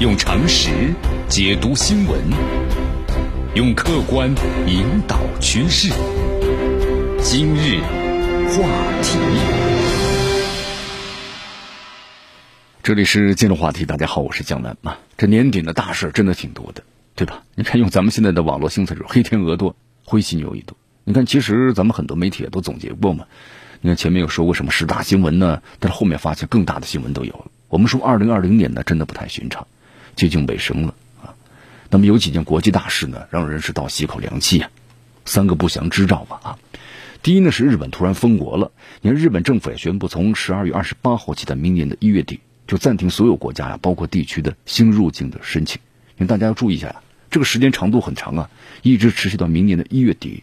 用常识解读新闻，用客观引导趋势。今日话题，这里是今日话题。大家好，我是江南啊。这年底的大事真的挺多的，对吧？你看，用咱们现在的网络新词，黑天鹅多，灰犀牛一多。你看，其实咱们很多媒体也都总结过嘛。你看前面有说过什么十大新闻呢？但是后面发现更大的新闻都有了。我们说，二零二零年呢，真的不太寻常。接近尾声了啊，那么有几件国际大事呢，让人是倒吸一口凉气啊。三个不祥之兆吧啊。第一呢是日本突然封国了，你看日本政府也宣布，从十二月二十八号起到明年的一月底，就暂停所有国家呀，包括地区的新入境的申请。你大家要注意一下呀，这个时间长度很长啊，一直持续到明年的一月底。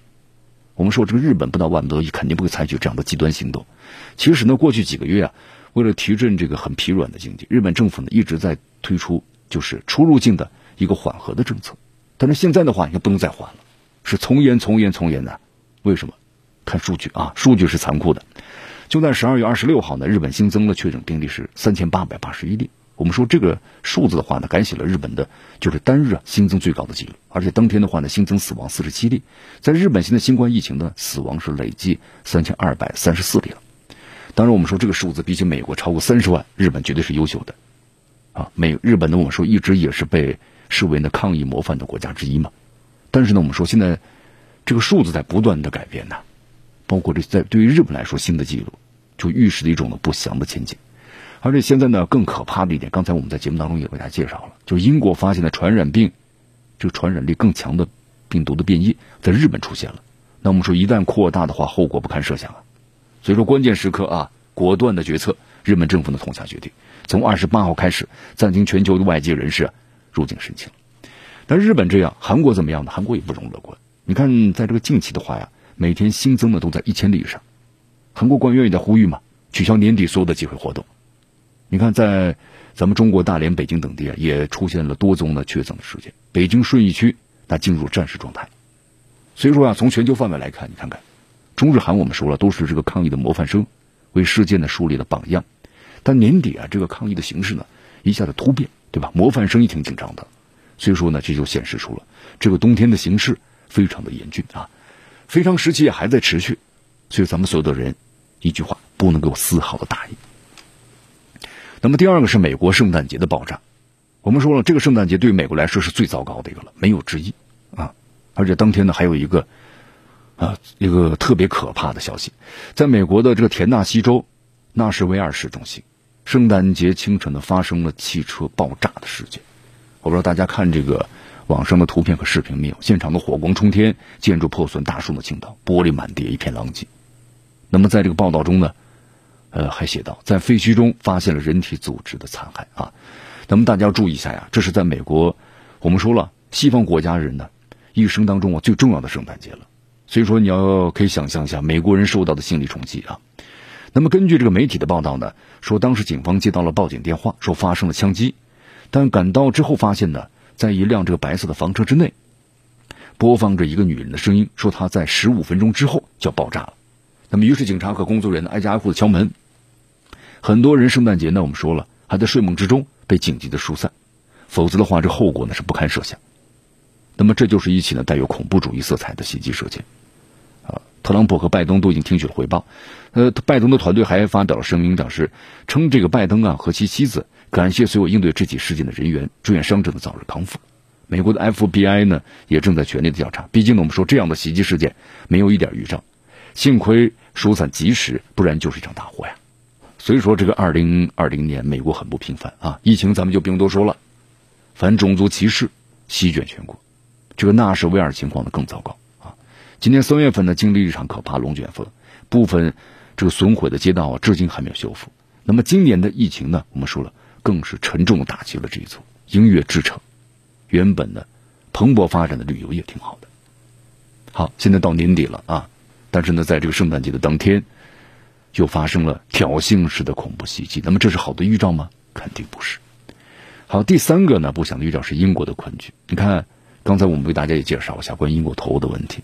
我们说这个日本不到万不得已，肯定不会采取这样的极端行动。其实呢，过去几个月啊，为了提振这个很疲软的经济，日本政府呢一直在推出。就是出入境的一个缓和的政策，但是现在的话，你不能再缓了，是从严从严从严的。为什么？看数据啊，数据是残酷的。就在十二月二十六号呢，日本新增的确诊病例是三千八百八十一例。我们说这个数字的话呢，改写了日本的就是单日啊新增最高的记录，而且当天的话呢，新增死亡四十七例。在日本现在新冠疫情的死亡是累计三千二百三十四例了。当然，我们说这个数字比起美国超过三十万，日本绝对是优秀的。啊，美日本呢，我们说一直也是被视为呢抗疫模范的国家之一嘛。但是呢，我们说现在这个数字在不断的改变呢，包括这在对于日本来说，新的记录就预示着一种呢不祥的前景。而且现在呢，更可怕的一点，刚才我们在节目当中也为大家介绍了，就英国发现的传染病，这个传染力更强的病毒的变异在日本出现了。那我们说一旦扩大的话，后果不堪设想啊。所以说关键时刻啊，果断的决策，日本政府呢痛下决定。从二十八号开始暂停全球的外籍人士入境申请。那日本这样，韩国怎么样呢？韩国也不容乐观。你看，在这个近期的话呀，每天新增的都在一千例以上。韩国官员也在呼吁嘛，取消年底所有的集会活动。你看，在咱们中国大连、北京等地啊，也出现了多宗的确诊的事件。北京顺义区那进入战时状态。所以说啊，从全球范围来看，你看看，中日韩我们说了都是这个抗疫的模范生，为世界呢树立了榜样。但年底啊，这个抗疫的形势呢，一下子突变，对吧？模范生也挺紧张的，所以说呢，这就显示出了这个冬天的形势非常的严峻啊，非常时期也还在持续，所以咱们所有的人，一句话不能够丝毫的大意。那么第二个是美国圣诞节的爆炸，我们说了，这个圣诞节对于美国来说是最糟糕的一个了，没有之一啊。而且当天呢，还有一个啊一个特别可怕的消息，在美国的这个田纳西州纳什维尔市中心。圣诞节清晨呢，发生了汽车爆炸的事件。我不知道大家看这个网上的图片和视频没有？现场的火光冲天，建筑破损，大树的倾倒，玻璃满地，一片狼藉。那么在这个报道中呢，呃，还写到在废墟中发现了人体组织的残骸啊。那么大家注意一下呀，这是在美国，我们说了，西方国家人呢一生当中啊最重要的圣诞节了。所以说你要可以想象一下美国人受到的心理冲击啊。那么根据这个媒体的报道呢，说当时警方接到了报警电话，说发生了枪击，但赶到之后发现呢，在一辆这个白色的房车之内，播放着一个女人的声音，说她在十五分钟之后就要爆炸了。那么于是警察和工作人员挨家挨户的敲门，很多人圣诞节呢，我们说了还在睡梦之中被紧急的疏散，否则的话这后果呢是不堪设想。那么这就是一起呢带有恐怖主义色彩的袭击事件。特朗普和拜登都已经听取了汇报，呃，拜登的团队还发表了声明，表示称这个拜登啊和其妻子感谢所有应对这起事件的人员，祝愿伤者的早日康复。美国的 FBI 呢也正在全力的调查，毕竟呢我们说这样的袭击事件没有一点预兆，幸亏疏散及时，不然就是一场大祸呀。所以说这个二零二零年美国很不平凡啊，疫情咱们就不用多说了，反种族歧视席卷全国，这个纳什维尔情况呢更糟糕。今年三月份呢，经历一场可怕龙卷风，部分这个损毁的街道啊，至今还没有修复。那么今年的疫情呢，我们说了，更是沉重打击了这一座音乐之城。原本呢，蓬勃发展的旅游业挺好的。好，现在到年底了啊，但是呢，在这个圣诞节的当天，又发生了挑衅式的恐怖袭击。那么这是好的预兆吗？肯定不是。好，第三个呢，不祥的预兆是英国的困局。你看，刚才我们为大家也介绍一下关于英国脱欧的问题。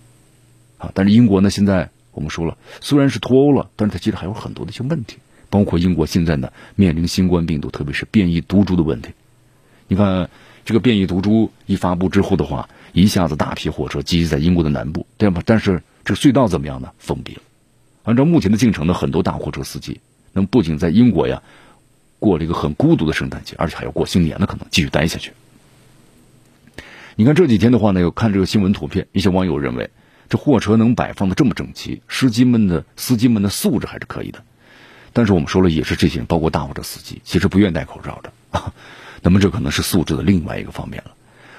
啊，但是英国呢，现在我们说了，虽然是脱欧了，但是它其实还有很多的一些问题，包括英国现在呢面临新冠病毒，特别是变异毒株的问题。你看这个变异毒株一发布之后的话，一下子大批货车聚集在英国的南部，对吧？但是这个隧道怎么样呢？封闭了。按照目前的进程呢，很多大货车司机，那么不仅在英国呀过了一个很孤独的圣诞节，而且还要过新年呢，可能继续待下去。你看这几天的话呢，有看这个新闻图片，一些网友认为这货车能摆放的这么整齐，司机们的司机们的素质还是可以的。但是我们说了，也是这些人，包括大货车司机，其实不愿戴口罩的啊。那么这可能是素质的另外一个方面了。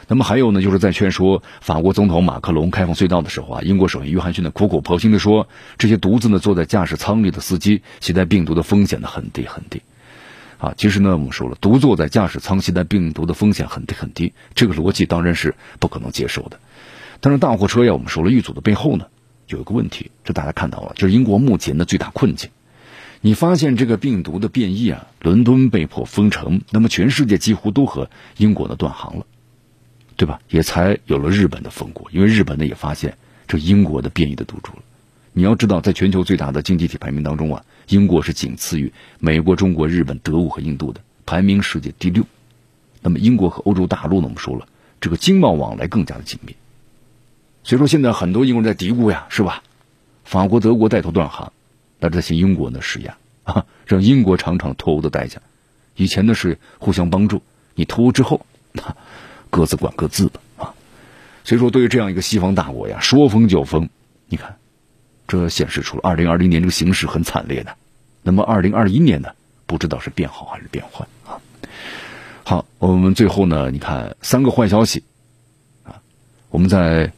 那么还有呢，就是在劝说法国总统马克龙开放隧道的时候啊，英国首相约翰逊呢苦口婆心的说，这些独自呢坐在驾驶舱里的司机携带病毒的风险呢很低很低。啊，其实呢我们说了，独坐在驾驶舱携带病毒的风险很低很低，这个逻辑当然是不可能接受的。但是大货车呀，我们说了，遇阻的背后呢有一个问题，这大家看到了，就是英国目前的最大困境。你发现这个病毒的变异啊，伦敦被迫封城，那么全世界几乎都和英国的断航了，对吧？也才有了日本的封国，因为日本呢也发现这英国的变异的毒株了。你要知道，在全球最大的经济体排名当中啊，英国是仅次于美国、中国、日本、德国和印度的，排名世界第六。那么英国和欧洲大陆呢，我们说了，这个经贸往来更加的紧密。所以说，现在很多英国人在嘀咕呀，是吧？法国、德国带头断航。那这些英国呢施压 啊，让英国尝尝脱欧的代价。以前呢是互相帮助，你脱欧之后，那 各自管各自的啊。所以说，对于这样一个西方大国呀，说封就封。你看，这显示出了二零二零年这个形势很惨烈的。那么二零二一年呢，不知道是变好还是变坏啊。好，我们最后呢，你看三个坏消息啊，我们在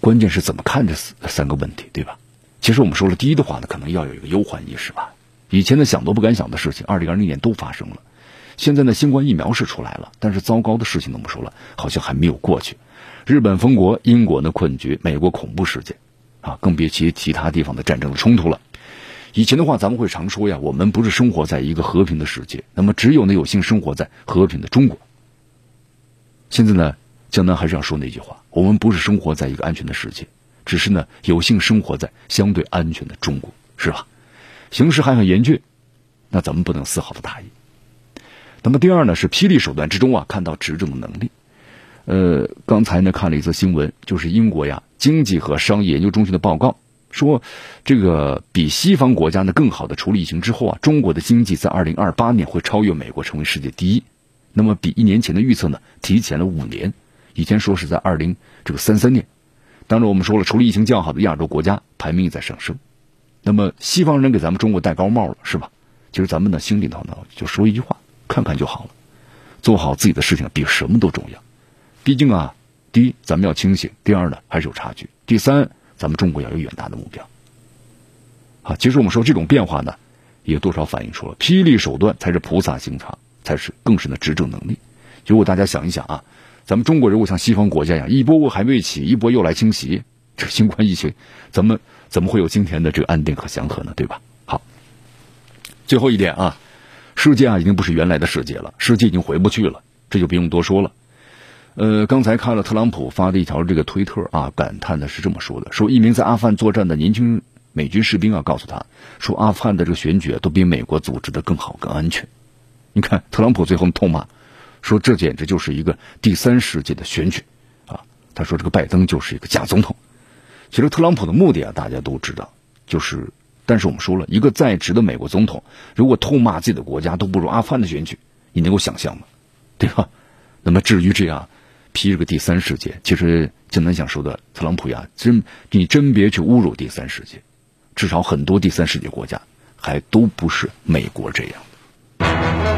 关键是怎么看这三个问题，对吧？其实我们说了，第一的话呢，可能要有一个忧患意识吧。以前呢想都不敢想的事情，二零二零年都发生了。现在呢，新冠疫苗是出来了，但是糟糕的事情呢，我们说了，好像还没有过去。日本封国，英国呢困局，美国恐怖事件，啊，更别提其他地方的战争的冲突了。以前的话，咱们会常说呀，我们不是生活在一个和平的世界，那么只有呢有幸生活在和平的中国。现在呢，江南还是要说那句话，我们不是生活在一个安全的世界。只是呢，有幸生活在相对安全的中国，是吧？形势还很严峻，那咱们不能丝毫的大意。那么第二呢，是霹雳手段之中啊，看到执政的能力。呃，刚才呢看了一则新闻，就是英国呀经济和商业研究中心的报告说，这个比西方国家呢更好的处理疫情之后啊，中国的经济在二零二八年会超越美国，成为世界第一。那么比一年前的预测呢，提前了五年，以前说是在二零这个三三年。当然，我们说了，除了疫情较好的亚洲国家排名也在上升。那么，西方人给咱们中国戴高帽了，是吧？其实咱们呢，心里头呢，就说一句话：看看就好了，做好自己的事情比什么都重要。毕竟啊，第一，咱们要清醒；第二呢，还是有差距；第三，咱们中国要有远大的目标。啊，其实我们说这种变化呢，也多少反映出了霹雳手段才是菩萨心肠，才是更深的执政能力。如果大家想一想啊。咱们中国如果像西方国家一样，一波还未起，一波又来侵袭，这新冠疫情，咱们怎么会有今天的这个安定和祥和呢？对吧？好，最后一点啊，世界啊已经不是原来的世界了，世界已经回不去了，这就不用多说了。呃，刚才看了特朗普发的一条这个推特啊，感叹的是这么说的：说一名在阿富汗作战的年轻美军士兵啊，告诉他说，阿富汗的这个选举都比美国组织的更好、更安全。你看，特朗普最后痛骂。说这简直就是一个第三世界的选举，啊，他说这个拜登就是一个假总统。其实特朗普的目的啊，大家都知道，就是，但是我们说了一个在职的美国总统，如果痛骂自己的国家都不如阿富汗的选举，你能够想象吗？对吧？那么至于这样批这个第三世界，其实就能想说的，特朗普呀，真你真别去侮辱第三世界，至少很多第三世界国家还都不是美国这样。